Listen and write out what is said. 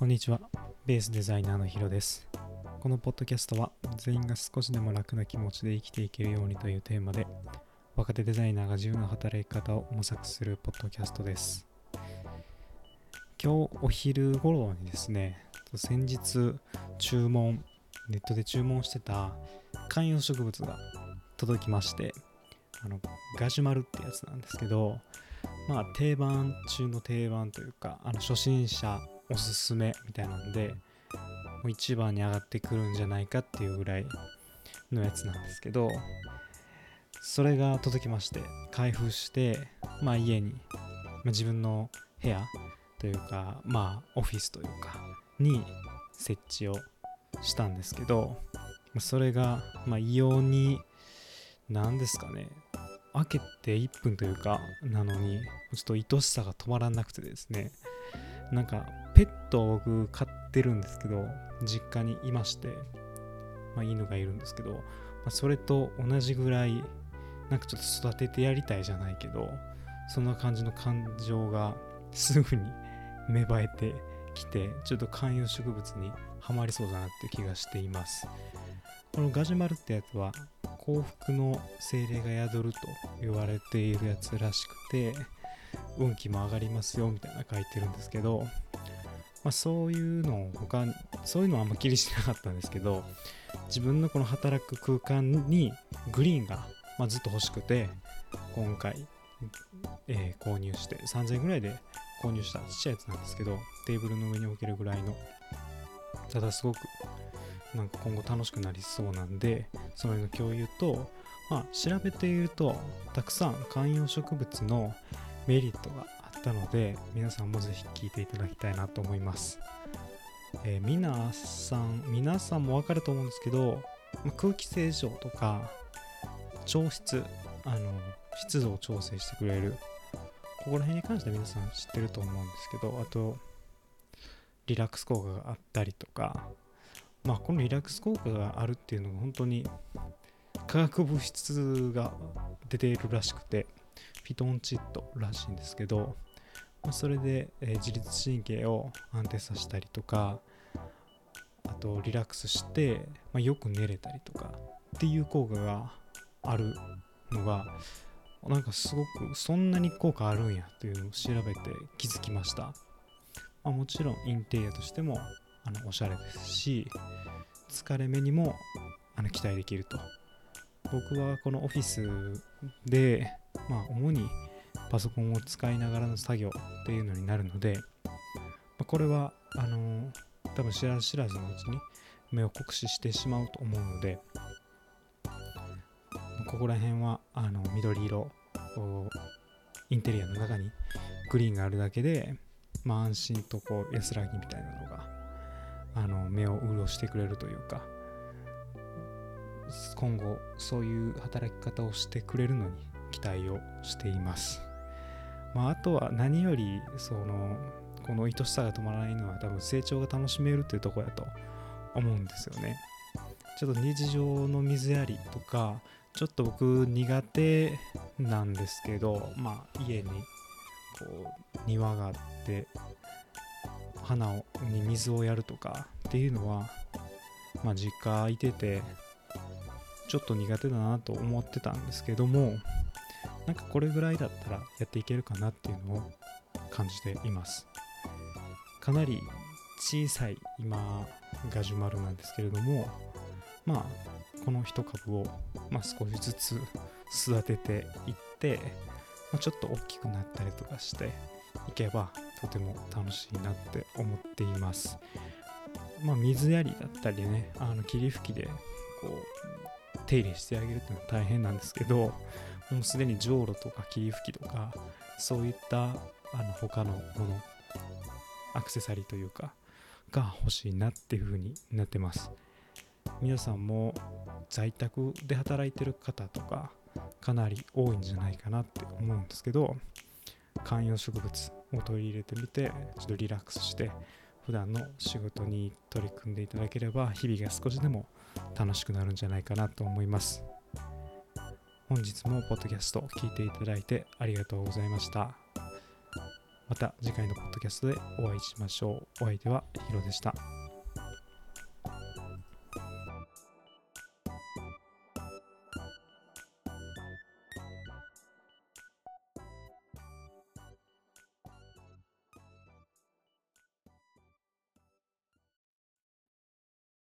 こんにちは。ベースデザイナーのヒロです。このポッドキャストは全員が少しでも楽な気持ちで生きていけるようにというテーマで若手デザイナーが自由な働き方を模索するポッドキャストです。今日お昼頃にですね、先日注文、ネットで注文してた観葉植物が届きまして、あのガジュマルってやつなんですけど、まあ定番中の定番というか、あの初心者おすすめみたいなんで、もう一番に上がってくるんじゃないかっていうぐらいのやつなんですけど、それが届きまして、開封して、まあ家に、まあ、自分の部屋というか、まあオフィスというか、に設置をしたんですけど、まあそれが、まあ異様に、何ですかね、開けて1分というか、なのに、ちょっと愛しさが止まらなくてですね、なんかペットを僕飼ってるんですけど実家にいまして、まあ、犬がいるんですけど、まあ、それと同じぐらいなんかちょっと育ててやりたいじゃないけどそんな感じの感情がすぐに芽生えてきてちょっと観葉植物にはまりそうだなっていう気がしています。このガジュマルってやつは幸福の精霊が宿ると言われているやつらしくて運気も上がりますよみたいな書いてるんですけど、まあ、そういうのを他にそういうのはあんま気にしてなかったんですけど自分のこの働く空間にグリーンが、まあ、ずっと欲しくて今回、えー購入して3000円ぐらいで購入したちっちゃいやつなんですけどテーブルの上に置けるぐらいのただすごくなんか今後楽しくなりそうなんでその共有と、まあ、調べているとたくさん観葉植物のメリットがったので皆さんもぜひ聞いていただきたいなと思います、えー皆さん皆さんもわかると思うんですけどま空気清浄とか調湿あの湿度を調整してくれるここら辺に関しては皆さん知ってると思うんですけどあとリラックス効果があったりとかまあこのリラックス効果があるっていうのが本当に化学物質が出ているらしくてフィトンチッドらしいんですけど、それで、えー自律神経を安定させたりとかあとリラックスして、まあよく寝れたりとかっていう効果があるのがなんかすごくそんなに効果あるんやというのを調べて気づきました、まあ、もちろんインテリアとしてもあのおしゃれですし疲れ目にもあの期待できると。僕はこのオフィスでまあ主にパソコンを使いながらの作業っていうのになるので、まあこれはあのー多分知らず知らずのうちに目を酷使してしまうと思うのでここら辺はあの緑色インテリアの中にグリーンがあるだけで、まあ、安心とこう安らぎみたいなのがあの目を潤してくれるというか今後そういう働き方をしてくれるのに期待をしています。まあ、あとは何よりそのこの愛しさが止まらないのは多分成長が楽しめるっていうところだと思うんですよね。ちょっと日常の水やりとかちょっと僕苦手なんですけどまあ家にこう庭があって花をに水をやるとかっていうのはまあ実家いててちょっと苦手だなと思ってたんですけどもなんかこれぐらいだったらやっていけるかなっていうのを感じています。かなり小さい今ガジュマルなんですけれどもまあこの一株を、まあ、少しずつ育てていって、まあ、ちょっと大きくなったりとかしていけばとても楽しいなって思っています。まあ水やりだったりねあの霧吹きでこう手入れしてあげるっていうのは大変なんですけどもうすでにじょうろとか霧吹きとかそういったあの他のものアクセサリーというかが欲しいなっていう風になってます。皆さんも在宅で働いてる方とかかなり多いんじゃないかなって思うんですけど観葉植物を取り入れてみてちょっとリラックスして普段の仕事に取り組んでいただければ日々が少しでも楽しくなるんじゃないかなと思います。本日もポッドキャスト聞いていただいてありがとうございましたまた次回のポッドキャストでお会いしましょう。お相手はヒロでした。